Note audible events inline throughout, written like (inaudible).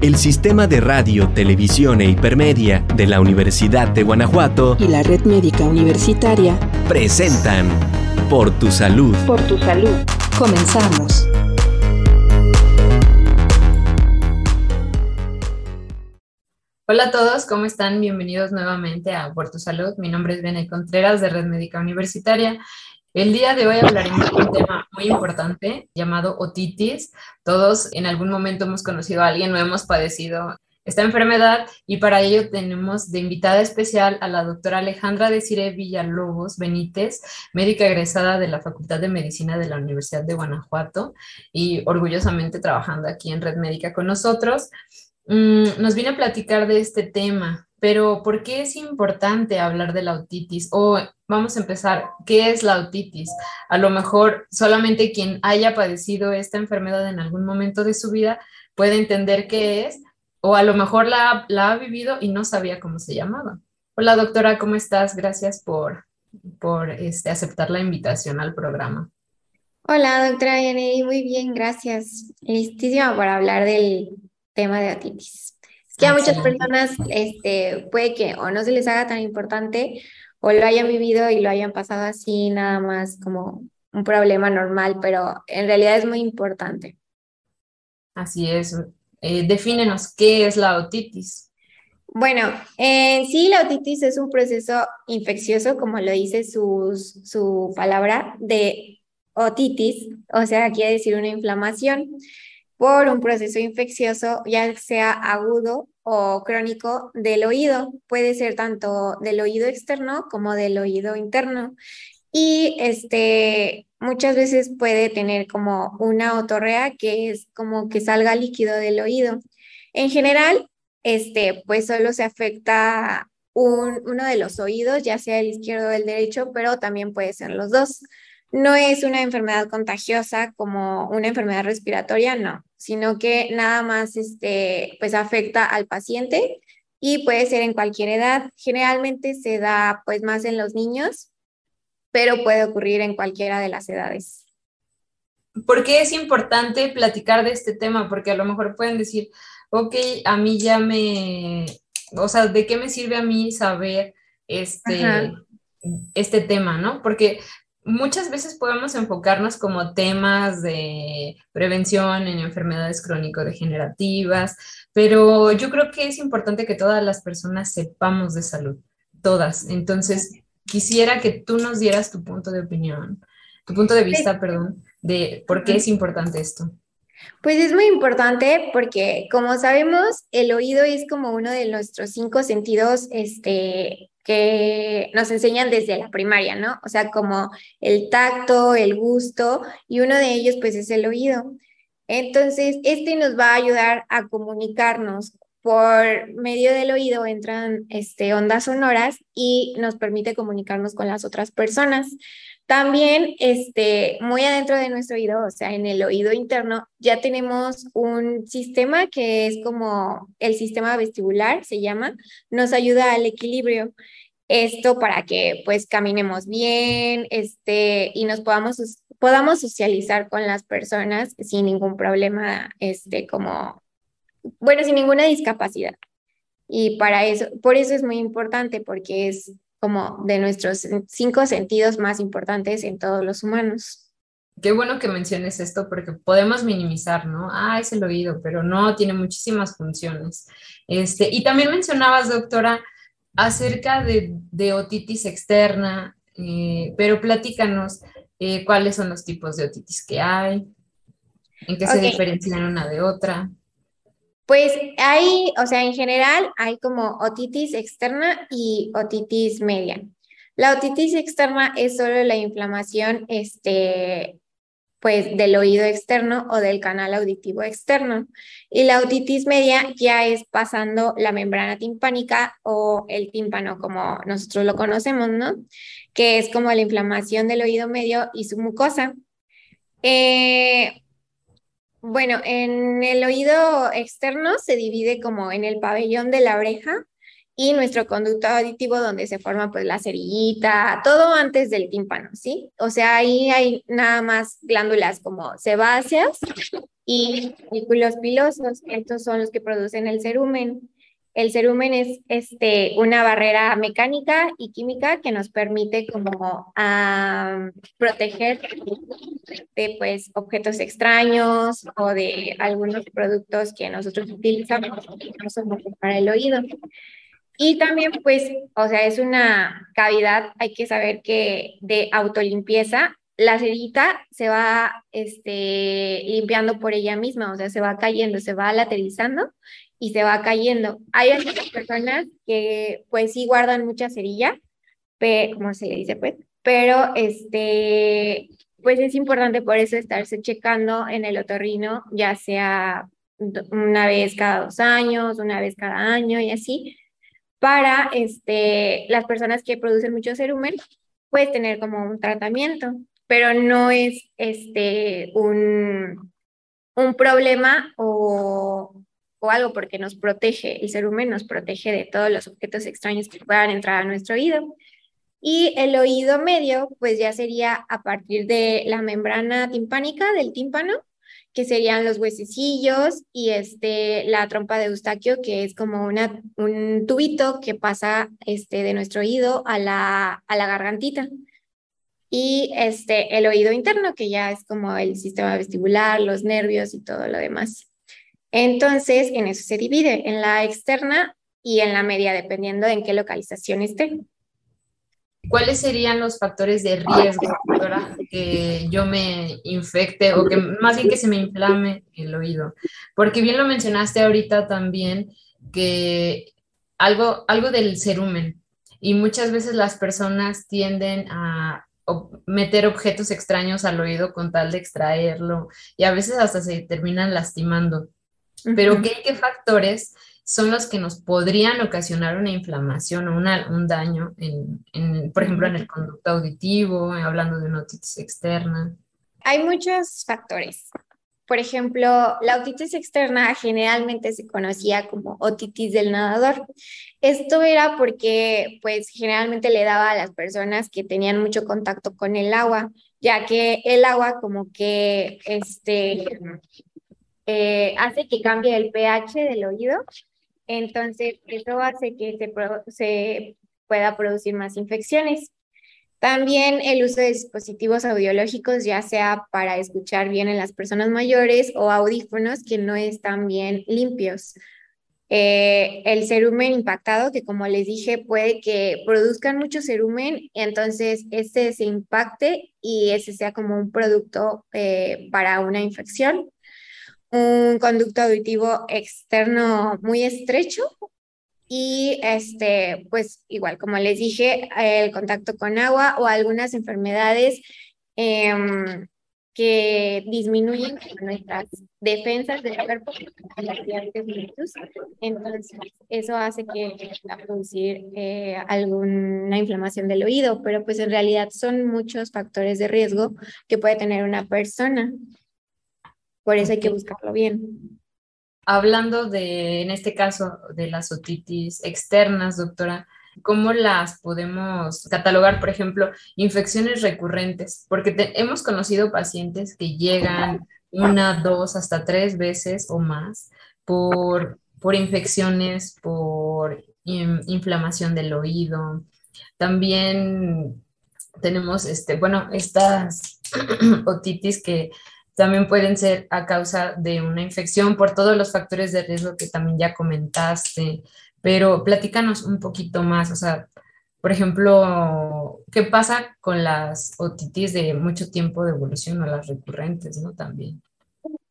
el Sistema de Radio, Televisión e Hipermedia de la Universidad de Guanajuato y la Red Médica Universitaria presentan Por tu Salud. Por tu Salud. Comenzamos. Hola a todos, ¿cómo están? Bienvenidos nuevamente a Por tu Salud. Mi nombre es Bene Contreras de Red Médica Universitaria el día de hoy hablaremos de un tema muy importante llamado otitis. Todos en algún momento hemos conocido a alguien o hemos padecido esta enfermedad y para ello tenemos de invitada especial a la doctora Alejandra Desire Villalobos Benítez, médica egresada de la Facultad de Medicina de la Universidad de Guanajuato y orgullosamente trabajando aquí en Red Médica con nosotros. Mm, nos viene a platicar de este tema, pero ¿por qué es importante hablar de la otitis? O vamos a empezar, ¿qué es la otitis? A lo mejor solamente quien haya padecido esta enfermedad en algún momento de su vida puede entender qué es, o a lo mejor la, ha vivido y no sabía cómo se llamaba. Hola doctora, ¿cómo estás? Gracias por, por este, aceptar la invitación al programa. Hola doctora Yanedi, muy bien, gracias. Listísima para hablar del tema de otitis que a muchas personas este, puede que o no se les haga tan importante o lo hayan vivido y lo hayan pasado así nada más como un problema normal, pero en realidad es muy importante. Así es. Eh, defínenos qué es la otitis. Bueno, en sí la otitis es un proceso infeccioso, como lo dice su, su palabra, de otitis, o sea, quiere decir una inflamación por un proceso infeccioso, ya sea agudo o crónico del oído. Puede ser tanto del oído externo como del oído interno. Y este, muchas veces puede tener como una otorrea que es como que salga líquido del oído. En general, este, pues solo se afecta uno de los oídos, ya sea el izquierdo o el derecho, pero también puede ser los dos. No es una enfermedad contagiosa como una enfermedad respiratoria, no, sino que nada más este, pues afecta al paciente y puede ser en cualquier edad. Generalmente se da pues más en los niños, pero puede ocurrir en cualquiera de las edades. ¿Por qué es importante platicar de este tema? Porque a lo mejor pueden decir, ok, a mí ya me, o sea, ¿de qué me sirve a mí saber este, este tema, no? Porque muchas veces podemos enfocarnos como temas de prevención en enfermedades crónico-degenerativas, pero yo creo que es importante que todas las personas sepamos de salud, todas. Entonces, quisiera que tú nos dieras tu punto de opinión, tu punto de vista, perdón, de por qué es importante esto. Pues es muy importante porque, como sabemos, el oído es como uno de nuestros cinco sentidos este, que nos enseñan desde la primaria, ¿no? O sea, como el tacto, el gusto, y uno de ellos pues es el oído. Entonces, este nos va a ayudar a comunicarnos. Por medio del oído entran este, ondas sonoras y nos permite comunicarnos con las otras personas. También, este, muy adentro de nuestro oído, o sea, en el oído interno, ya tenemos un sistema que es como el sistema vestibular, se llama, nos ayuda al equilibrio. Esto para que pues caminemos bien, este, y nos podamos, podamos socializar con las personas sin ningún problema, este, como, bueno, sin ninguna discapacidad. Y para eso, por eso es muy importante, porque es como de nuestros cinco sentidos más importantes en todos los humanos. Qué bueno que menciones esto porque podemos minimizar, ¿no? Ah, es el oído, pero no, tiene muchísimas funciones. Este, y también mencionabas, doctora, acerca de, de otitis externa, eh, pero platícanos eh, cuáles son los tipos de otitis que hay, en qué se diferencian una de otra. Pues hay, o sea, en general hay como otitis externa y otitis media. La otitis externa es solo la inflamación este, pues del oído externo o del canal auditivo externo. Y la otitis media ya es pasando la membrana timpánica o el tímpano, como nosotros lo conocemos, ¿no? Que es como la inflamación del oído medio y su mucosa. Eh, bueno, en el oído externo se divide como en el pabellón de la oreja y nuestro conducto auditivo donde se forma pues la cerillita, todo antes del tímpano, ¿sí? O sea, ahí hay nada más glándulas como sebáceas y folículos pilosos. Estos son los que producen el cerumen. El cerumen es este, una barrera mecánica y química que nos permite como proteger de pues, objetos extraños o de algunos productos que nosotros utilizamos para el oído. Y también, pues, o sea, es una cavidad, hay que saber que de autolimpieza, la cerita se va este, limpiando por ella misma, o sea, se va cayendo, se va lateralizando y se va cayendo. Hay algunas personas que pues sí guardan mucha cerilla, como se le dice pues, pero este, pues es importante por eso estarse checando en el otorrino, ya sea una vez cada dos años, una vez cada año y así, para este, las personas que producen mucho cerumen, pues tener como un tratamiento, pero no es este, un, un problema o o algo porque nos protege, el cerumen nos protege de todos los objetos extraños que puedan entrar a nuestro oído. Y el oído medio, pues ya sería a partir de la membrana timpánica del tímpano, que serían los huesecillos y este, la trompa de Eustaquio, que es como una, un tubito que pasa este, de nuestro oído a la, a la gargantita. Y este, el oído interno, que ya es como el sistema vestibular, los nervios y todo lo demás. Entonces, en eso se divide, en la externa y en la media, dependiendo de en qué localización esté. ¿Cuáles serían los factores de riesgo para que yo me infecte o que más bien que se me inflame el oído? Porque bien lo mencionaste ahorita también que algo, algo del cerumen y muchas veces las personas tienden a meter objetos extraños al oído con tal de extraerlo y a veces hasta se terminan lastimando. Pero ¿qué, factores son los que nos podrían ocasionar una inflamación o un daño, en, por ejemplo, en el conducto auditivo, hablando de una otitis externa? Hay muchos factores. Por ejemplo, la otitis externa generalmente se conocía como otitis del nadador. Esto era porque, pues, generalmente le daba a las personas que tenían mucho contacto con el agua, ya que el agua como que, este, eh, hace que cambie el pH del oído. Entonces, eso hace que se, se pueda producir más infecciones. También el uso de dispositivos audiológicos, ya sea para escuchar bien en las personas mayores o audífonos que no están bien limpios. Eh, el cerumen impactado, que como les dije, puede que produzcan mucho cerumen, entonces ese se impacte y ese sea como un producto eh, para una infección un conducto auditivo externo muy estrecho y este, pues igual, como les dije, el contacto con agua o algunas enfermedades em, que disminuyen nuestras defensas del cuerpo, entonces eso hace que a producir eh, alguna inflamación del oído, pero pues en realidad son muchos factores de riesgo que puede tener una persona. Por eso hay que buscarlo bien. Hablando de, en este caso, de las otitis externas, doctora, ¿cómo las podemos catalogar, por ejemplo, infecciones recurrentes? Porque hemos conocido pacientes que llegan una, dos, hasta tres veces o más por, por infecciones, por inflamación del oído. También tenemos, este, bueno, estas (clears throat) otitis que también pueden ser a causa de una infección por todos los factores de riesgo que también ya comentaste, pero platícanos un poquito más, o sea, por ejemplo, ¿qué pasa con las otitis de mucho tiempo de evolución o las recurrentes, ¿no? También.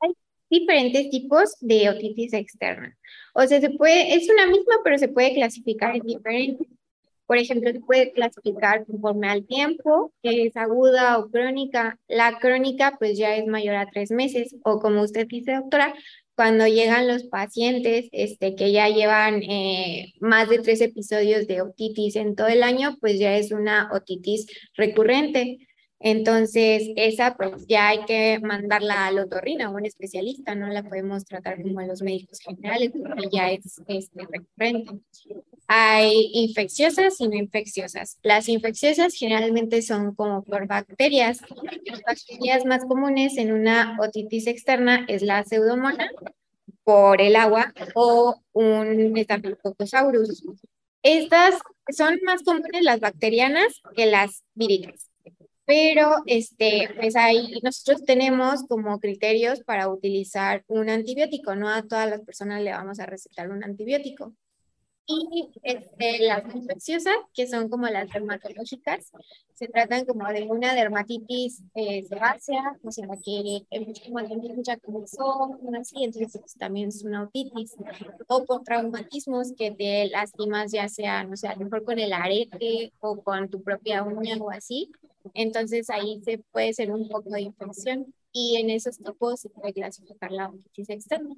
Hay diferentes tipos de otitis externa. O sea, se puede, es una misma, pero se puede clasificar en diferentes. Por ejemplo, se puede clasificar conforme al tiempo, que es aguda o crónica. La crónica pues ya es mayor a tres meses o como usted dice, doctora, cuando llegan los pacientes este, que ya llevan eh, más de tres episodios de otitis en todo el año, pues ya es una otitis recurrente. Entonces, esa pues ya hay que mandarla al otorrino, a un especialista, no la podemos tratar como a los médicos generales, porque ya es, es recurrente. Hay infecciosas y no infecciosas. Las infecciosas generalmente son como por bacterias. Las bacterias más comunes en una otitis externa es la pseudomonas por el agua o un Staphylococcus Estas son más comunes las bacterianas que las víricas. Pero este, pues ahí nosotros tenemos como criterios para utilizar un antibiótico. No a todas las personas le vamos a recetar un antibiótico y este, las infecciosas, que son como las dermatológicas, se tratan como de una dermatitis eh, sebácea, o sea, que como ya comenzó, así, entonces pues, también es una otitis, o por traumatismos que te lastimas ya sea, no sé, a lo mejor con el arete o con tu propia uña o así, entonces ahí se puede ser un poco de infección y en esos tipos se puede clasificar la otitis externa.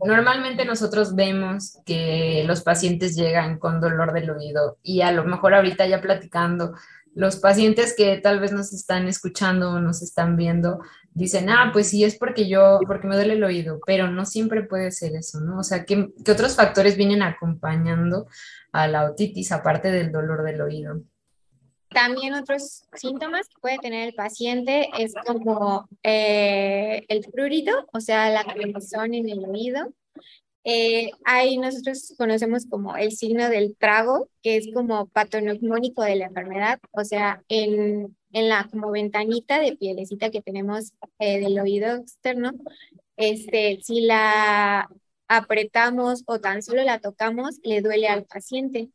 Normalmente nosotros vemos que los pacientes llegan con dolor del oído y a lo mejor ahorita ya platicando, los pacientes que tal vez nos están escuchando o nos están viendo dicen, ah, pues sí, es porque yo, porque me duele el oído, pero no siempre puede ser eso, ¿no? O sea, ¿qué, qué otros factores vienen acompañando a la otitis aparte del dolor del oído? También otros síntomas que puede tener el paciente es como eh, el prurito, o sea, la quemazón en el oído. Eh, ahí nosotros conocemos como el signo del trago, que es como patoneumónico de la enfermedad, o sea, en, en la como ventanita de pielecita que tenemos eh, del oído externo, este, si la apretamos o tan solo la tocamos, le duele al paciente.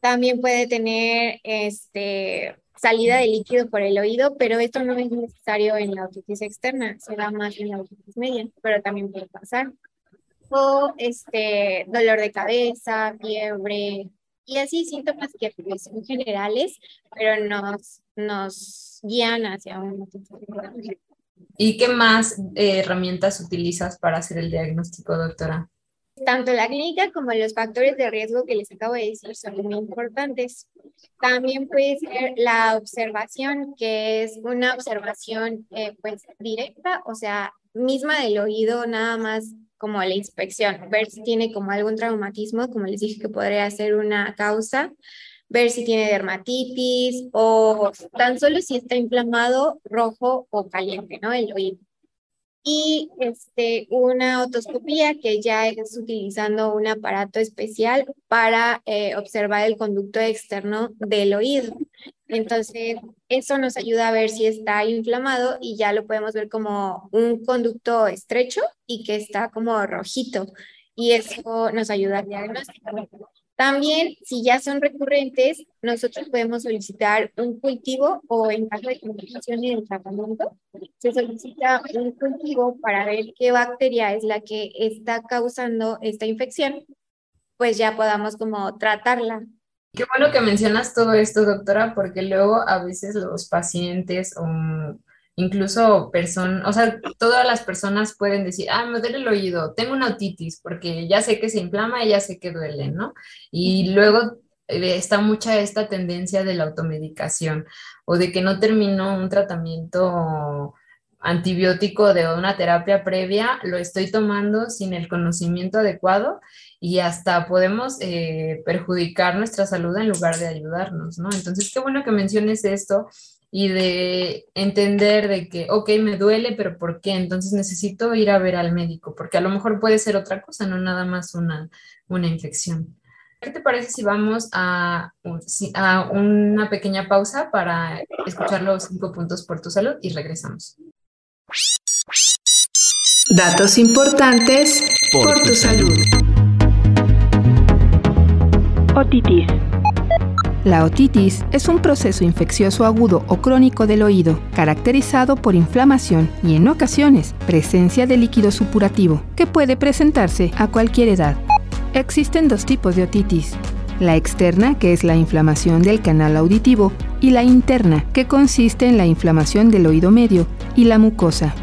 También puede tener este, salida de líquido por el oído, pero esto no es necesario en la otitis externa, se da más en la otitis media, pero también puede pasar. O este, dolor de cabeza, fiebre, y así síntomas que pues, son generales, pero nos, nos guían hacia otitis ¿Y qué más eh, herramientas utilizas para hacer el diagnóstico, doctora? Tanto la clínica como los factores de riesgo que les acabo de decir son muy importantes. También puede ser la observación, que es una observación eh, pues directa, o sea, misma del oído, nada más como la inspección, ver si tiene como algún traumatismo, como les dije que podría ser una causa, ver si tiene dermatitis o tan solo si está inflamado, rojo o caliente, ¿no? El oído y este, una otoscopía que ya es utilizando un aparato especial para eh, observar el conducto externo del oído. Entonces, eso nos ayuda a ver si está inflamado y ya lo podemos ver como un conducto estrecho y que está como rojito. Y eso nos ayuda a. También, si ya son recurrentes, nosotros podemos solicitar un cultivo o en caso de complicación en el tratamiento, se solicita un cultivo para ver qué bacteria es la que está causando esta infección, pues ya podamos como tratarla. Qué bueno que mencionas todo esto, doctora, porque luego a veces los pacientes o incluso personas, o sea, todas las personas pueden decir, ah, me duele el oído, tengo una otitis, porque ya sé que se inflama y ya sé que duele, ¿no? Y luego eh, está mucha esta tendencia de la automedicación o de que no terminó un tratamiento antibiótico de una terapia previa, lo estoy tomando sin el conocimiento adecuado y hasta podemos eh, perjudicar nuestra salud en lugar de ayudarnos, ¿no? Entonces, qué bueno que menciones esto y de entender de que, ok, me duele, pero ¿por qué? Entonces necesito ir a ver al médico, porque a lo mejor puede ser otra cosa, no nada más una, una infección. ¿Qué te parece si vamos a, a una pequeña pausa para escuchar los cinco puntos por tu salud y regresamos? Datos importantes por, tu, salud. Otitis la otitis es un proceso infeccioso agudo o crónico del oído, caracterizado por inflamación y en ocasiones presencia de líquido supurativo, que puede presentarse a cualquier edad. Existen dos tipos de otitis, la externa, que es la inflamación del canal auditivo, y la interna, que consiste en la inflamación del oído medio y la mucosa.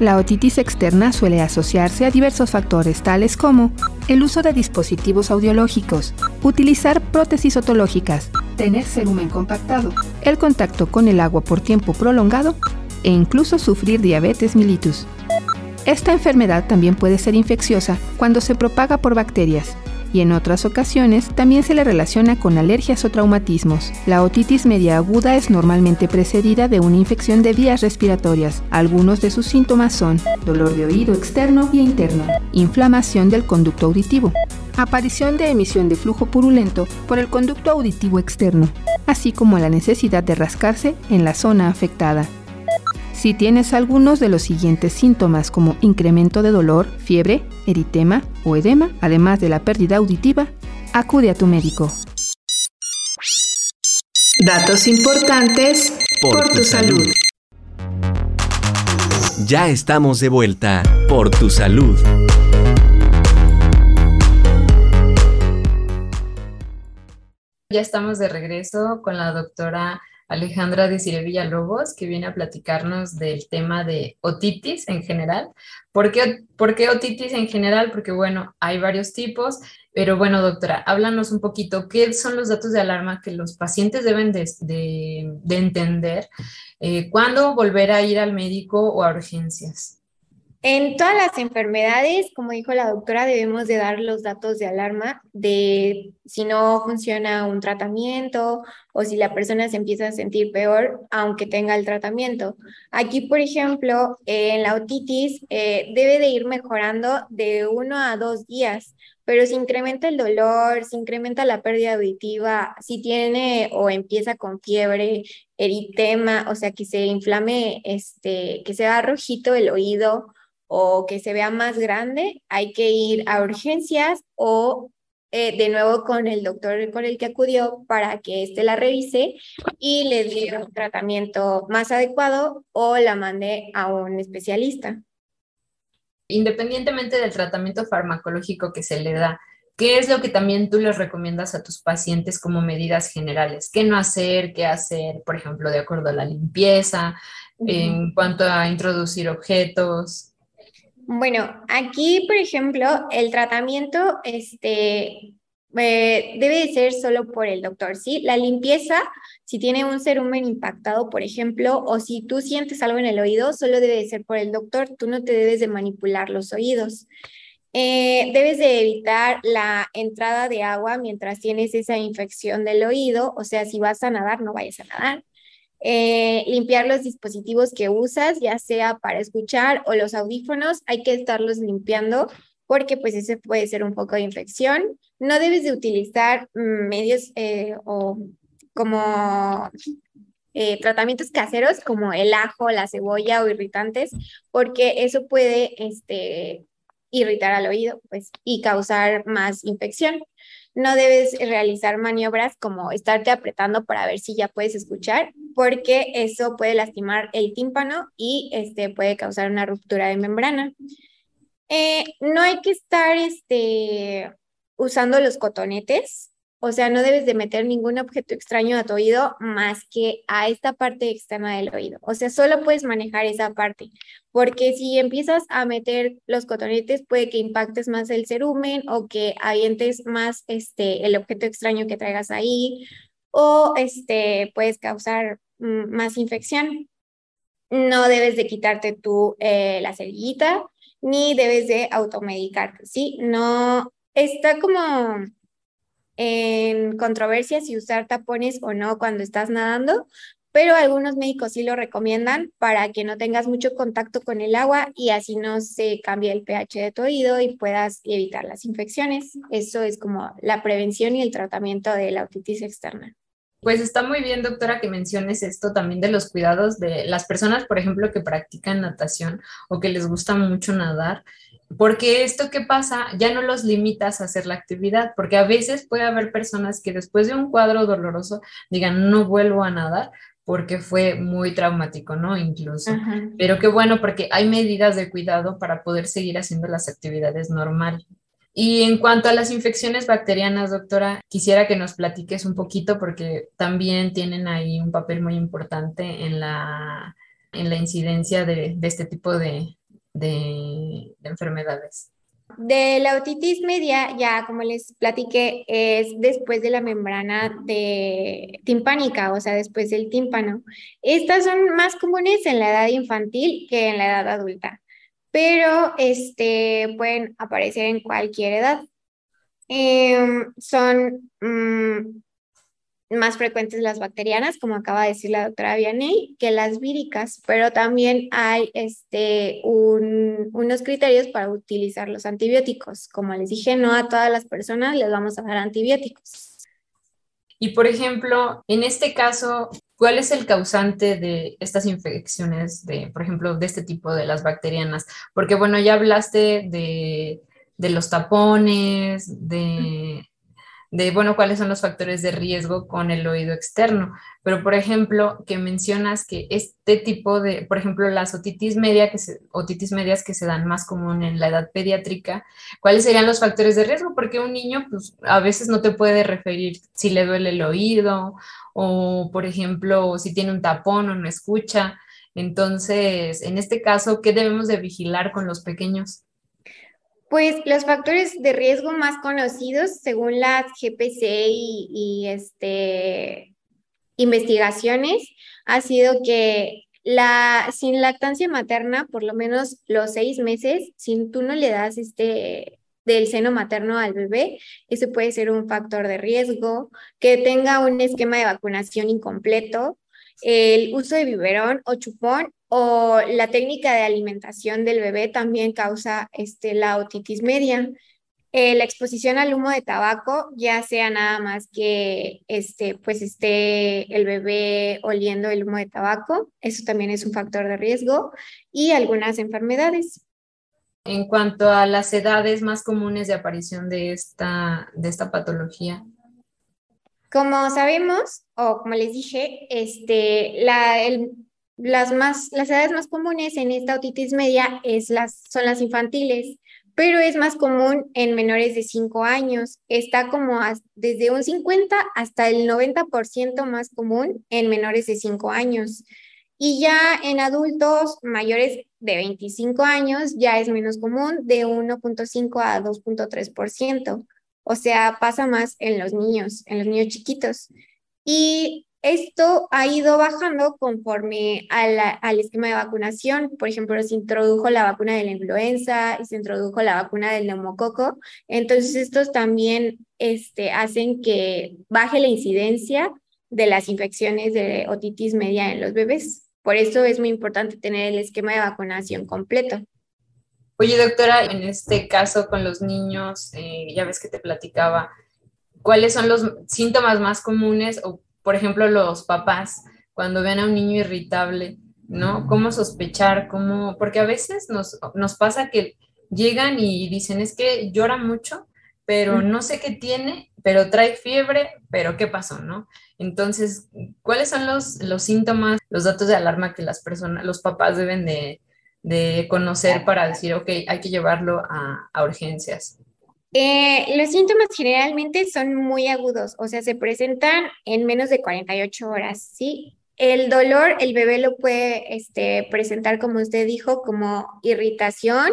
La otitis externa suele asociarse a diversos factores tales como el uso de dispositivos audiológicos, utilizar prótesis otológicas, tener cerumen compactado, el contacto con el agua por tiempo prolongado e incluso sufrir diabetes mellitus. Esta enfermedad también puede ser infecciosa cuando se propaga por bacterias. Y en otras ocasiones también se le relaciona con alergias o traumatismos. La otitis media aguda es normalmente precedida de una infección de vías respiratorias. Algunos de sus síntomas son dolor de oído externo y interno, inflamación del conducto auditivo, aparición de emisión de flujo purulento por el conducto auditivo externo, así como la necesidad de rascarse en la zona afectada. Si tienes algunos de los siguientes síntomas como incremento de dolor, fiebre, eritema o edema, además de la pérdida auditiva, acude a tu médico. Datos importantes por, tu, salud. Ya estamos de vuelta por tu salud. Ya estamos de regreso con la doctora Alejandra de Cire Villalobos, que viene a platicarnos del tema de otitis en general. ¿Por qué, ¿Por qué otitis en general? Porque, bueno, hay varios tipos, pero bueno, doctora, háblanos un poquito, ¿qué son los datos de alarma que los pacientes deben de, de, entender? Eh, ¿Cuándo volver a ir al médico o a urgencias? En todas las enfermedades, como dijo la doctora, debemos de dar los datos de alarma de si no funciona un tratamiento o si la persona se empieza a sentir peor aunque tenga el tratamiento. Aquí, por ejemplo, en la otitis eh, debe de ir mejorando de uno a dos días, pero si incrementa el dolor, si incrementa la pérdida auditiva, si tiene o empieza con fiebre, eritema, o sea, que se inflame, este, que se va rojito el oído, o que se vea más grande, hay que ir a urgencias o eh, de nuevo con el doctor con el que acudió para que éste la revise y le diera un tratamiento más adecuado o la mande a un especialista. Independientemente del tratamiento farmacológico que se le da, ¿qué es lo que también tú les recomiendas a tus pacientes como medidas generales? ¿Qué no hacer? ¿Qué hacer? Por ejemplo, de acuerdo a la limpieza, en cuanto a introducir objetos. Bueno, aquí, por ejemplo, el tratamiento este, eh, debe de ser solo por el doctor, ¿sí? La limpieza, si tiene un cerumen impactado, por ejemplo, o si tú sientes algo en el oído, solo debe de ser por el doctor, tú no te debes de manipular los oídos. Eh, debes de evitar la entrada de agua mientras tienes esa infección del oído, o sea, si vas a nadar, no vayas a nadar. Eh, limpiar los dispositivos que usas, ya sea para escuchar o los audífonos, hay que estarlos limpiando porque pues ese puede ser un poco de infección. No debes de utilizar mm, medios eh, o como eh, tratamientos caseros como el ajo, la cebolla o irritantes, porque eso puede este, irritar al oído pues, y causar más infección no debes realizar maniobras como estarte apretando para ver si ya puedes escuchar, porque eso puede lastimar el tímpano y este, puede causar una ruptura de membrana. Eh, no hay que estar este, usando los cotonetes o sea, no debes de meter ningún objeto extraño a tu oído más que a esta parte externa del oído. O sea, solo puedes manejar esa parte, porque si empiezas a meter los cotonetes puede que impactes más el cerumen o que avientes más este, el objeto extraño que traigas ahí o este, puedes causar mm, más infección. No debes de quitarte tú eh, la cerillita ni debes de automedicarte, ¿sí? No, está como en controversia si usar tapones o no cuando estás nadando, pero algunos médicos sí lo recomiendan para que no tengas mucho contacto con el agua y así no se cambie el pH de tu oído y puedas evitar las infecciones. Eso es como la prevención y el tratamiento de la otitis externa. Pues está muy bien, doctora, que menciones esto también de los cuidados de las personas, por ejemplo, que practican natación o que les gusta mucho nadar. Porque esto que pasa ya no los limitas a hacer la actividad, porque a veces puede haber personas que después de un cuadro doloroso digan, no vuelvo a nadar porque fue muy traumático, ¿no? Incluso. Pero qué bueno, porque hay medidas de cuidado para poder seguir haciendo las actividades normal. Y en cuanto a las infecciones bacterianas, doctora, quisiera que nos platiques un poquito porque también tienen ahí un papel muy importante en la, en la incidencia de este tipo de, de, enfermedades. De la otitis media, ya como les platiqué, es después de la membrana de timpánica, o sea, después del tímpano. Estas son más comunes en la edad infantil que en la edad adulta, pero este, pueden aparecer en cualquier edad. Em, son mm, más frecuentes las bacterianas, como acaba de decir la doctora Vianney, que las víricas, pero también hay este, unos criterios para utilizar los antibióticos. Como les dije, no a todas las personas les vamos a dar antibióticos. Y por ejemplo, en este caso, ¿cuál es el causante de estas infecciones, de, por ejemplo, de este tipo de las bacterianas? Porque bueno, ya hablaste de, de los tapones, de de, bueno, cuáles son los factores de riesgo con el oído externo. Pero, por ejemplo, que mencionas que este tipo de, por ejemplo, las otitis, media que otitis medias que se dan más común en la edad pediátrica, ¿cuáles serían los factores de riesgo? Porque un niño, pues, a veces no te puede referir si le duele el oído o, por ejemplo, si tiene un tapón o no escucha. Entonces, en este caso, ¿qué debemos de vigilar con los pequeños? Pues los factores de riesgo más conocidos según las GPC y, este, investigaciones ha sido que la, sin lactancia materna, por lo menos los seis meses, si tú no le das este del seno materno al bebé, ese puede ser un factor de riesgo, que tenga un esquema de vacunación incompleto, el uso de biberón o chupón o la técnica de alimentación del bebé también causa este, la otitis media. Eh, la exposición al humo de tabaco, ya sea nada más que este, pues esté el bebé oliendo el humo de tabaco, eso también es un factor de riesgo, y algunas enfermedades. En cuanto a las edades más comunes de aparición de esta, de esta patología. Como sabemos, o como les dije, este, la, el, las, más, las edades más comunes en esta otitis media es las, son las infantiles, pero es más común en menores de 5 años. Está como desde un 50 hasta el 90% más común en menores de 5 años. Y ya en adultos mayores de 25 años ya es menos común, de 1.5 a 2.3%. O sea, pasa más en los niños, en los niños chiquitos. Y esto ha ido bajando conforme al esquema de vacunación. Por ejemplo, se introdujo la vacuna de la influenza y se introdujo la vacuna del neumococo. Entonces, estos también este, hacen que baje la incidencia de las infecciones de otitis media en los bebés. Por eso es muy importante tener el esquema de vacunación completo. Oye, doctora, en este caso con los niños, eh, ya ves que te platicaba, ¿cuáles son los síntomas más comunes o por ejemplo, los papás, cuando ven a un niño irritable, ¿no? ¿Cómo sospechar? ¿Cómo? Porque a veces nos, nos pasa que llegan y dicen, es que llora mucho, pero no sé qué tiene, pero trae fiebre, pero ¿qué pasó, no? Entonces, ¿cuáles son los, los síntomas, los datos de alarma que las personas, los papás deben de, de conocer para decir, ok, hay que llevarlo a, a urgencias? Eh, los síntomas generalmente son muy agudos, o sea, se presentan en menos de 48 horas, ¿sí? El dolor, el bebé lo puede este, presentar, como usted dijo, como irritación,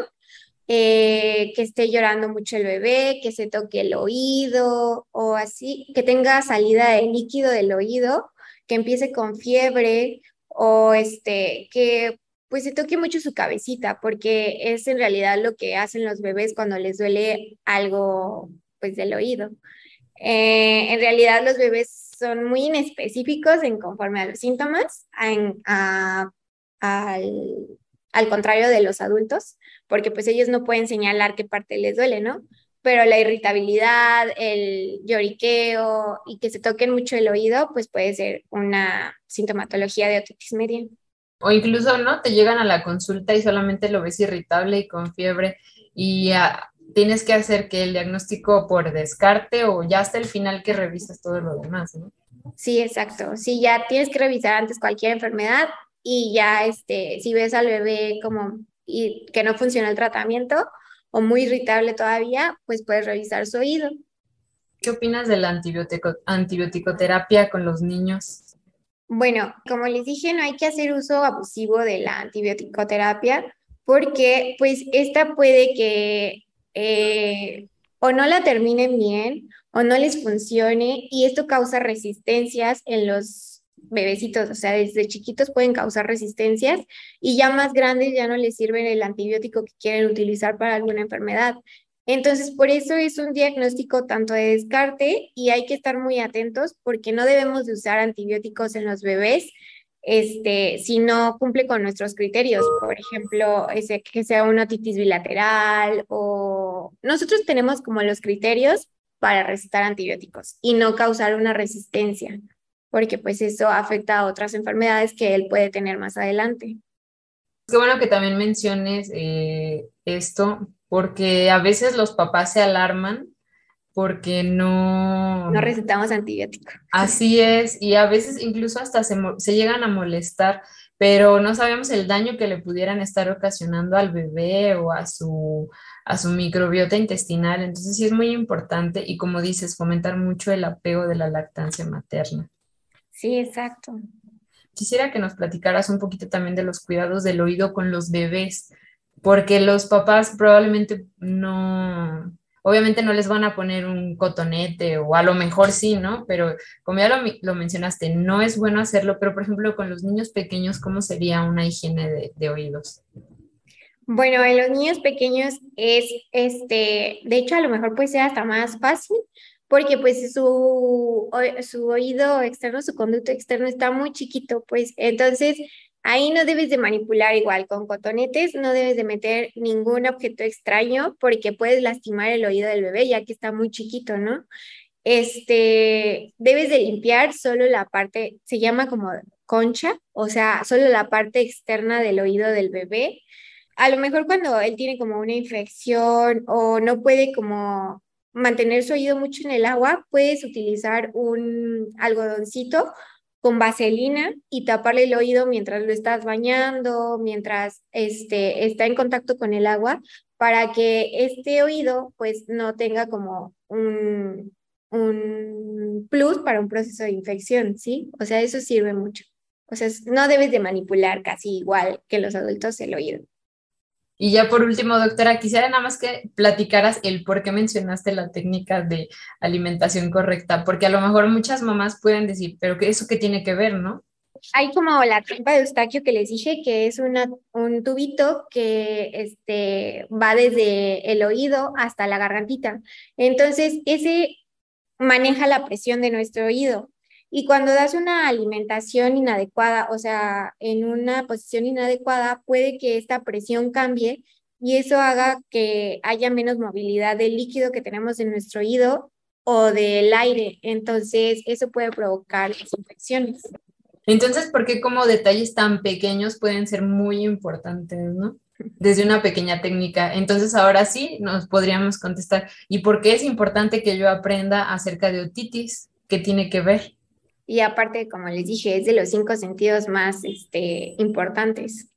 eh, que esté llorando mucho el bebé, que se toque el oído o así, que tenga salida de líquido del oído, que empiece con fiebre o este, que pues se toque mucho su cabecita, porque es en realidad lo que hacen los bebés cuando les duele algo pues del oído. Eh, en realidad los bebés son muy inespecíficos en conforme a los síntomas, al, al, contrario de los adultos, porque pues ellos no pueden señalar qué parte les duele, ¿no? Pero la irritabilidad, el lloriqueo y que se toquen mucho el oído, pues puede ser una sintomatología de otitis media. O incluso, ¿no? Te llegan a la consulta y solamente lo ves irritable y con fiebre y tienes que hacer que el diagnóstico por descarte o ya hasta el final que revisas todo lo demás, ¿no? Sí, exacto. Sí, ya tienes que revisar antes cualquier enfermedad y ya, este, si ves al bebé como y que no funciona el tratamiento o muy irritable todavía, pues puedes revisar su oído. ¿Qué opinas de la antibiótico, antibioticoterapia con los niños? Bueno, como les dije, no hay que hacer uso abusivo de la antibioticoterapia porque pues esta puede que eh, o no la terminen bien o no les funcione y esto causa resistencias en los bebecitos, o sea, desde chiquitos pueden causar resistencias y ya más grandes ya no les sirve el antibiótico que quieren utilizar para alguna enfermedad. Entonces, por eso es un diagnóstico tanto de descarte y hay que estar muy atentos porque no debemos de usar antibióticos en los bebés este, si no cumple con nuestros criterios, por ejemplo, ese, que sea una otitis bilateral o nosotros tenemos como los criterios para recetar antibióticos y no causar una resistencia, porque pues eso afecta a otras enfermedades que él puede tener más adelante. Qué bueno que también menciones eh, esto, porque a veces los papás se alarman porque no... No recetamos antibiótico. Así es, y a veces incluso hasta se, se, llegan a molestar, pero no sabemos el daño que le pudieran estar ocasionando al bebé o a su, a su microbiota intestinal. Entonces sí es muy importante y como dices, fomentar mucho el apego de la lactancia materna. Sí, exacto. Quisiera que nos platicaras un poquito también de los cuidados del oído con los bebés, porque los papás probablemente no, Obviamente no les van a poner un cotonete o a lo mejor sí, ¿no? Pero como ya lo, mencionaste, no es bueno hacerlo, pero por ejemplo con los niños pequeños, ¿cómo sería una higiene de, oídos? Bueno, en los niños pequeños es, este, de hecho a lo mejor puede ser hasta más fácil porque pues su, su oído externo, su conducto externo está muy chiquito, pues entonces Ahí no debes de manipular igual con cotonetes, no debes de meter ningún objeto extraño porque puedes lastimar el oído del bebé ya que está muy chiquito, ¿no? Este, debes de limpiar solo la parte, se llama como concha, o sea, solo la parte externa del oído del bebé. A lo mejor cuando él tiene como una infección o no puede como mantener su oído mucho en el agua, puedes utilizar un algodoncito con vaselina y taparle el oído mientras lo estás bañando, mientras este, está en contacto con el agua, para que este oído pues no tenga como un, un plus para un proceso de infección, ¿sí? O sea, eso sirve mucho. O sea, no debes de manipular casi igual que los adultos el oído. Y ya por último, doctora, quisiera nada más que platicaras el por qué mencionaste la técnica de alimentación correcta, porque a lo mejor muchas mamás pueden decir, pero ¿qué, ¿eso qué tiene que ver, no? Hay como la trompa de Eustaquio que les dije, que es un tubito que este, va desde el oído hasta la gargantita. Entonces, ese maneja la presión de nuestro oído. Y cuando das una alimentación inadecuada, o sea, en una posición inadecuada, puede que esta presión cambie y eso haga que haya menos movilidad del líquido que tenemos en nuestro oído o del aire. Entonces, eso puede provocar infecciones. Entonces, ¿por qué como detalles tan pequeños pueden ser muy importantes, no? Desde una pequeña técnica. Entonces, ahora sí nos podríamos contestar, ¿y por qué es importante que yo aprenda acerca de otitis? ¿Qué tiene que ver? Y aparte, como les dije, es de los cinco sentidos más este, importantes.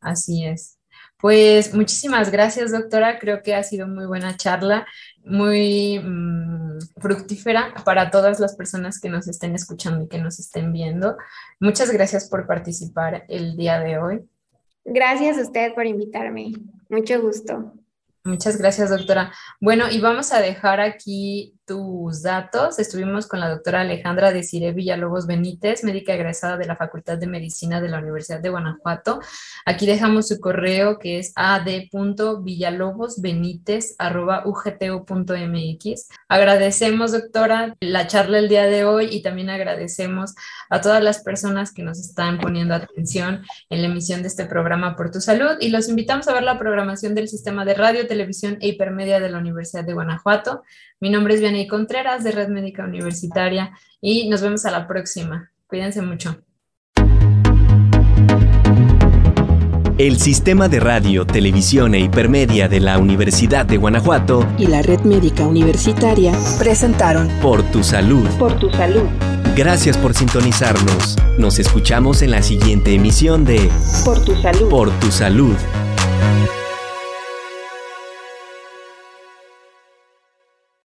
Así es. Pues muchísimas gracias, doctora. Creo que ha sido muy buena charla, muy mm, fructífera para todas las personas que nos estén escuchando y que nos estén viendo. Muchas gracias por participar el día de hoy. Gracias a usted por invitarme. Mucho gusto. Muchas gracias, doctora. Bueno, y vamos a dejar aquí tus datos. Estuvimos con la doctora Alejandra Desiree Villalobos Benítez, médica egresada de la Facultad de Medicina de la Universidad de Guanajuato. Aquí dejamos su correo que es ad.villalobosbenítez.ugto.mx. Agradecemos, doctora, la charla el día de hoy y también agradecemos a todas las personas que nos están poniendo atención en la emisión de este programa por tu salud y los invitamos a ver la programación del sistema de radio, televisión e hipermedia de la Universidad de Guanajuato. Mi nombre es Vianney Contreras de Red Médica Universitaria y nos vemos a la próxima. Cuídense mucho. El Sistema de Radio, Televisión e Hipermedia de la Universidad de Guanajuato y la Red Médica Universitaria presentaron Por tu salud. Por tu salud. Gracias por sintonizarnos. Nos escuchamos en la siguiente emisión de Por tu salud. Por tu salud.